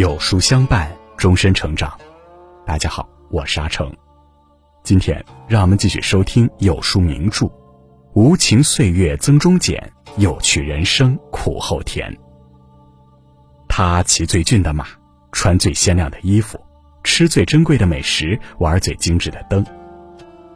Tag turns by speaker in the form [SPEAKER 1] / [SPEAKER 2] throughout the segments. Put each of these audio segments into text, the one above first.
[SPEAKER 1] 有书相伴，终身成长。大家好，我是阿成。今天让我们继续收听有书名著《无情岁月增中减，有趣人生苦后甜》。他骑最俊的马，穿最鲜亮的衣服，吃最珍贵的美食，玩最精致的灯，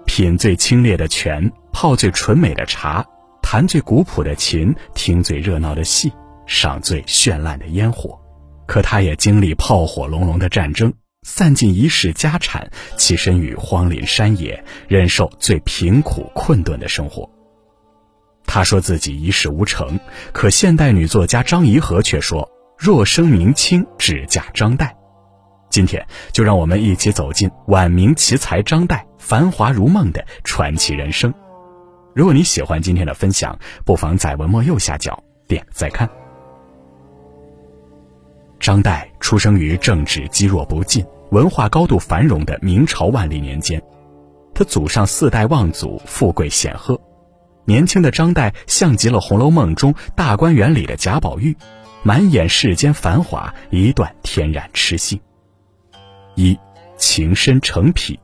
[SPEAKER 1] 品最清冽的泉，泡最纯美的茶，弹最古朴的琴，听最热闹的戏，赏最绚烂的烟火。可他也经历炮火隆隆的战争，散尽一世家产，栖身于荒林山野，忍受最贫苦困顿的生活。他说自己一事无成，可现代女作家张颐和却说：“若生明清，只嫁张岱。”今天就让我们一起走进晚明奇才张岱繁华如梦的传奇人生。如果你喜欢今天的分享，不妨在文末右下角点个再看。张岱出生于政治积弱不进、文化高度繁荣的明朝万历年间，他祖上四代望族，富贵显赫。年轻的张岱像极了《红楼梦》中大观园里的贾宝玉，满眼世间繁华，一段天然痴性。一情深成癖。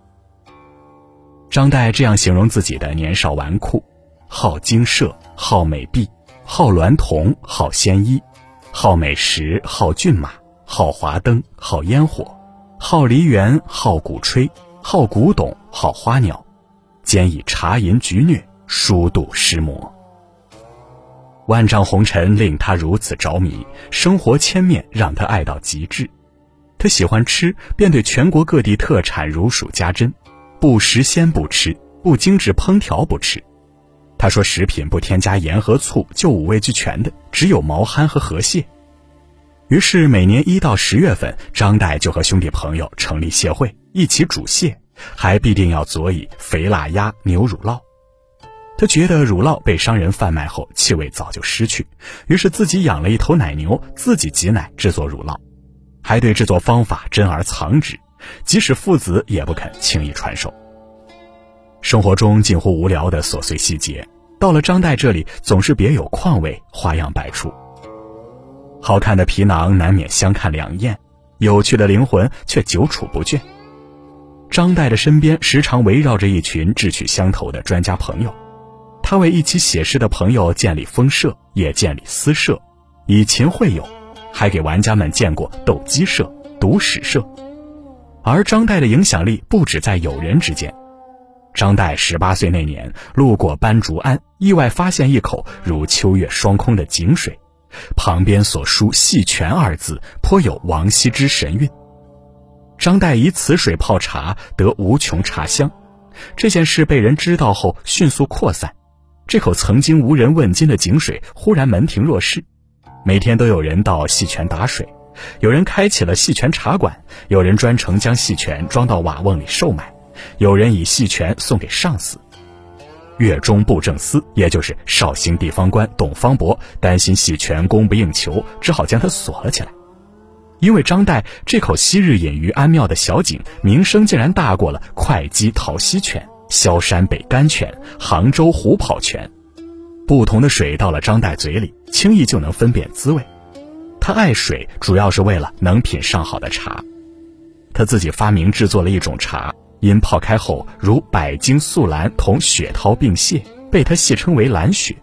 [SPEAKER 1] 张岱这样形容自己的年少纨绔：好精舍，好美婢，好娈童，好鲜衣。好美食，好骏马，好华灯，好烟火，好梨园，好鼓吹，好古董，好花鸟，兼以茶饮菊虐，疏度诗魔。万丈红尘令他如此着迷，生活千面让他爱到极致。他喜欢吃，便对全国各地特产如数家珍，不时鲜不吃，不精致烹调不吃。他说：“食品不添加盐和醋，就五味俱全的，只有毛蚶和河蟹。”于是每年一到十月份，张岱就和兄弟朋友成立协会，一起煮蟹，还必定要佐以肥腊鸭、牛乳酪。他觉得乳酪被商人贩卖后，气味早就失去，于是自己养了一头奶牛，自己挤奶制作乳酪，还对制作方法珍而藏之，即使父子也不肯轻易传授。生活中近乎无聊的琐碎细节，到了张岱这里总是别有况味，花样百出。好看的皮囊难免相看两厌，有趣的灵魂却久处不倦。张岱的身边时常围绕着一群志趣相投的专家朋友，他为一起写诗的朋友建立风社，也建立私社，以琴会友，还给玩家们建过斗鸡社、读史社。而张岱的影响力不止在友人之间。张岱十八岁那年，路过斑竹庵，意外发现一口如秋月双空的井水，旁边所书“细泉”二字，颇有王羲之神韵。张岱以此水泡茶，得无穷茶香。这件事被人知道后，迅速扩散。这口曾经无人问津的井水，忽然门庭若市。每天都有人到细泉打水，有人开起了细泉茶馆，有人专程将细泉装到瓦瓮里售卖。有人以细泉送给上司，岳中布政司，也就是绍兴地方官董方伯，担心细泉供不应求，只好将它锁了起来。因为张岱这口昔日隐于安庙的小井，名声竟然大过了会稽桃溪泉、萧山北甘泉、杭州虎跑泉。不同的水到了张岱嘴里，轻易就能分辨滋味。他爱水，主要是为了能品上好的茶。他自己发明制作了一种茶。因泡开后如百金素兰同雪涛并泻，被他戏称为蓝雪。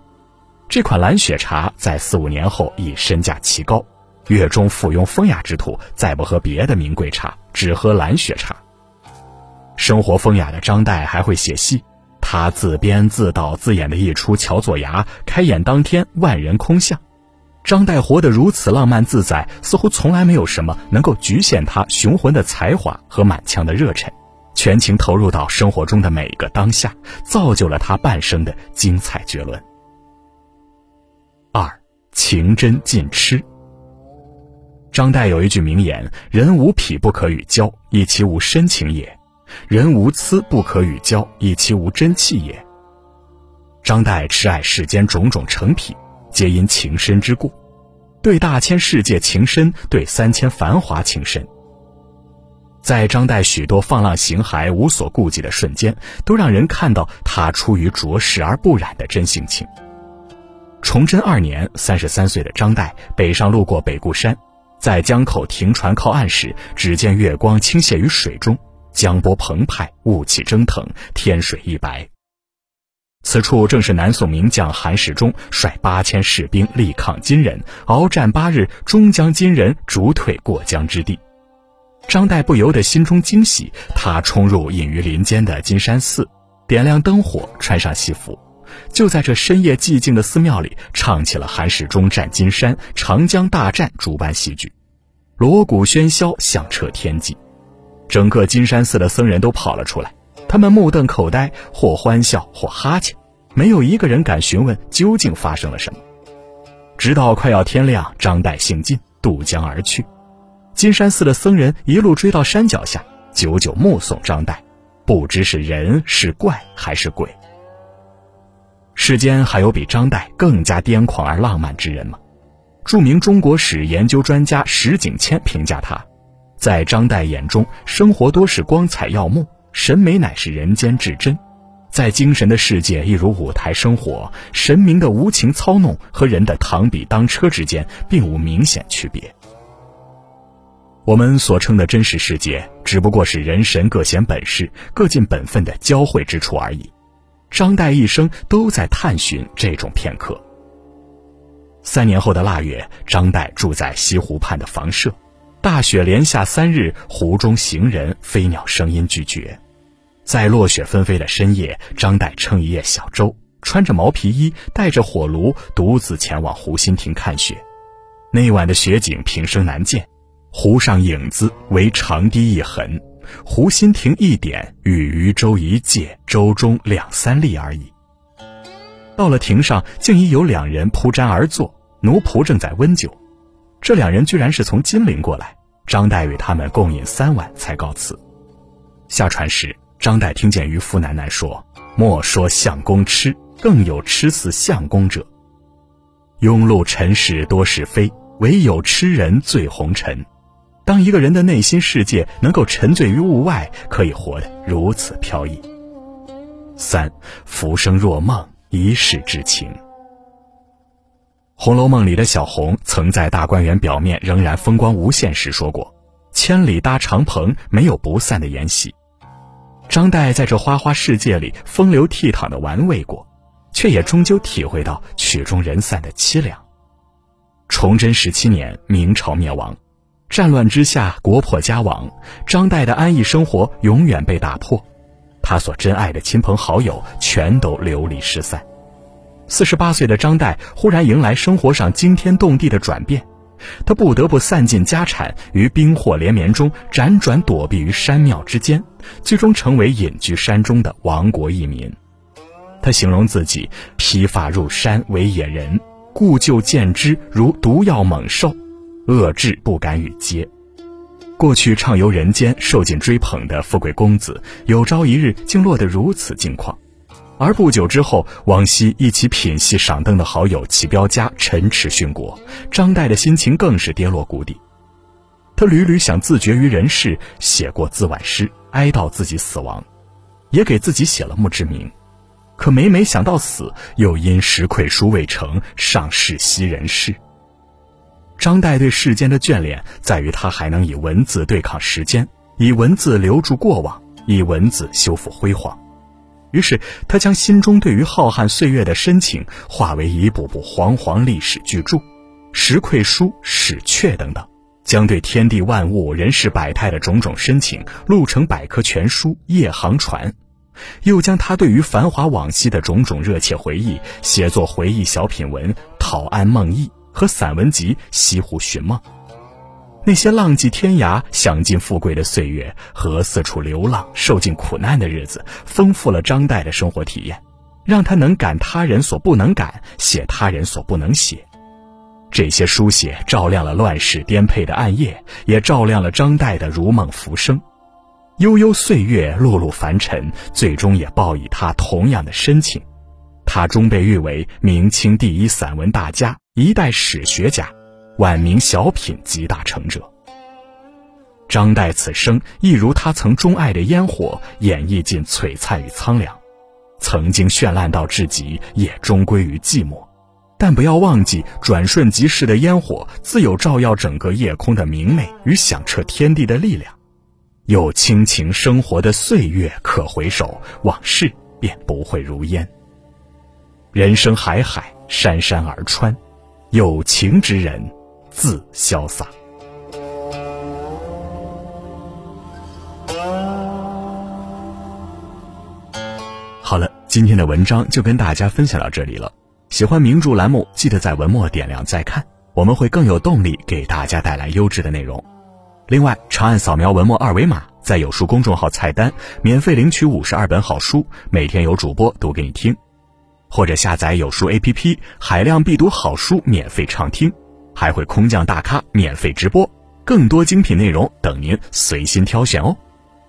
[SPEAKER 1] 这款蓝雪茶在四五年后已身价奇高，月中附庸风雅之徒再不喝别的名贵茶，只喝蓝雪茶。生活风雅的张岱还会写戏，他自编自导自演的一出《乔作牙》，开演当天万人空巷。张岱活得如此浪漫自在，似乎从来没有什么能够局限他雄浑的才华和满腔的热忱。全情投入到生活中的每一个当下，造就了他半生的精彩绝伦。二情真尽痴。张岱有一句名言：“人无癖不可与交，以其无深情也；人无疵不可与交，以其无真气也。”张岱痴爱世间种种成癖，皆因情深之故。对大千世界情深，对三千繁华情深。在张岱许多放浪形骸、无所顾忌的瞬间，都让人看到他出于浊世而不染的真性情。崇祯二年，三十三岁的张岱北上路过北固山，在江口停船靠岸时，只见月光倾泻于水中，江波澎湃，雾气蒸腾，天水一白。此处正是南宋名将韩世忠率八千士兵力抗金人，鏖战八日，终将金人逐退过江之地。张岱不由得心中惊喜，他冲入隐于林间的金山寺，点亮灯火，穿上戏服，就在这深夜寂静的寺庙里，唱起了韩世忠战金山、长江大战诸般戏剧，锣鼓喧嚣，响彻天际。整个金山寺的僧人都跑了出来，他们目瞪口呆，或欢笑，或哈欠，没有一个人敢询问究竟发生了什么。直到快要天亮，张岱兴尽，渡江而去。金山寺的僧人一路追到山脚下，久久目送张岱，不知是人是怪还是鬼。世间还有比张岱更加癫狂而浪漫之人吗？著名中国史研究专家石景谦评价他，在张岱眼中，生活多是光彩耀目，审美乃是人间至真，在精神的世界一如舞台生活，神明的无情操弄和人的螳臂当车之间并无明显区别。我们所称的真实世界，只不过是人神各显本事、各尽本分的交汇之处而已。张岱一生都在探寻这种片刻。三年后的腊月，张岱住在西湖畔的房舍，大雪连下三日，湖中行人、飞鸟声音俱绝。在落雪纷飞的深夜，张岱撑一叶小舟，穿着毛皮衣，带着火炉，独自前往湖心亭看雪。那晚的雪景平生难见。湖上影子为长堤一痕，湖心亭一点与渔舟一芥，舟中两三粒而已。到了亭上，竟已有两人铺毡而坐，奴仆正在温酒。这两人居然是从金陵过来。张岱与他们共饮三碗，才告辞。下船时，张岱听见渔夫喃喃说：“莫说相公痴，更有痴似相公者。庸碌尘世多是非，唯有痴人醉红尘。”当一个人的内心世界能够沉醉于物外，可以活得如此飘逸。三，浮生若梦，一世之情。《红楼梦》里的小红曾在大观园表面仍然风光无限时说过：“千里搭长棚，没有不散的筵席。”张岱在这花花世界里风流倜傥的玩味过，却也终究体会到曲终人散的凄凉。崇祯十七年，明朝灭亡。战乱之下，国破家亡，张岱的安逸生活永远被打破，他所珍爱的亲朋好友全都流离失散。四十八岁的张岱忽然迎来生活上惊天动地的转变，他不得不散尽家产，于兵祸连绵中辗转躲避于山庙之间，最终成为隐居山中的亡国异民。他形容自己披发入山为野人，故旧见之如毒药猛兽。恶志不敢与接。过去畅游人间、受尽追捧的富贵公子，有朝一日竟落得如此境况。而不久之后，往昔一起品戏赏灯的好友齐彪家陈池殉国，张岱的心情更是跌落谷底。他屡屡想自绝于人世，写过自刎诗，哀悼自己死亡，也给自己写了墓志铭。可每每想到死，又因石愧书未成，上世惜人世。张岱对世间的眷恋，在于他还能以文字对抗时间，以文字留住过往，以文字修复辉煌。于是，他将心中对于浩瀚岁月的深情，化为一部部煌煌历史巨著，《石愧书》《史阙》等等，将对天地万物、人世百态的种种深情，录成百科全书《夜航船》，又将他对于繁华往昔的种种热切回忆，写作回忆小品文《讨庵梦忆》。和散文集《西湖寻梦》，那些浪迹天涯、享尽富贵的岁月和四处流浪、受尽苦难的日子，丰富了张岱的生活体验，让他能感他人所不能感，写他人所不能写。这些书写照亮了乱世颠沛的暗夜，也照亮了张岱的如梦浮生。悠悠岁月，碌碌凡尘，最终也报以他同样的深情。他终被誉为明清第一散文大家。一代史学家，晚明小品集大成者。张岱此生亦如他曾钟爱的烟火，演绎尽璀璨与苍凉；曾经绚烂到至极，也终归于寂寞。但不要忘记，转瞬即逝的烟火自有照耀整个夜空的明媚与响彻天地的力量。有亲情生活的岁月可回首，往事便不会如烟。人生海海，山山而川，有情之人自潇洒。好了，今天的文章就跟大家分享到这里了。喜欢名著栏目，记得在文末点亮再看，我们会更有动力给大家带来优质的内容。另外，长按扫描文末二维码，在有书公众号菜单免费领取五十二本好书，每天有主播读给你听；或者下载有书 app 海量必读好书免费畅听还会空降大咖免费直播更多精品内容等您随心挑选哦。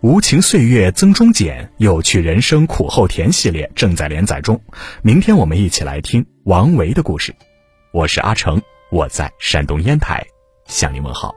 [SPEAKER 1] 无情岁月增中减有趣人生苦后甜系列正在连载中明天我们一起来听王维的故事。我是阿成我在山东烟台向您问好。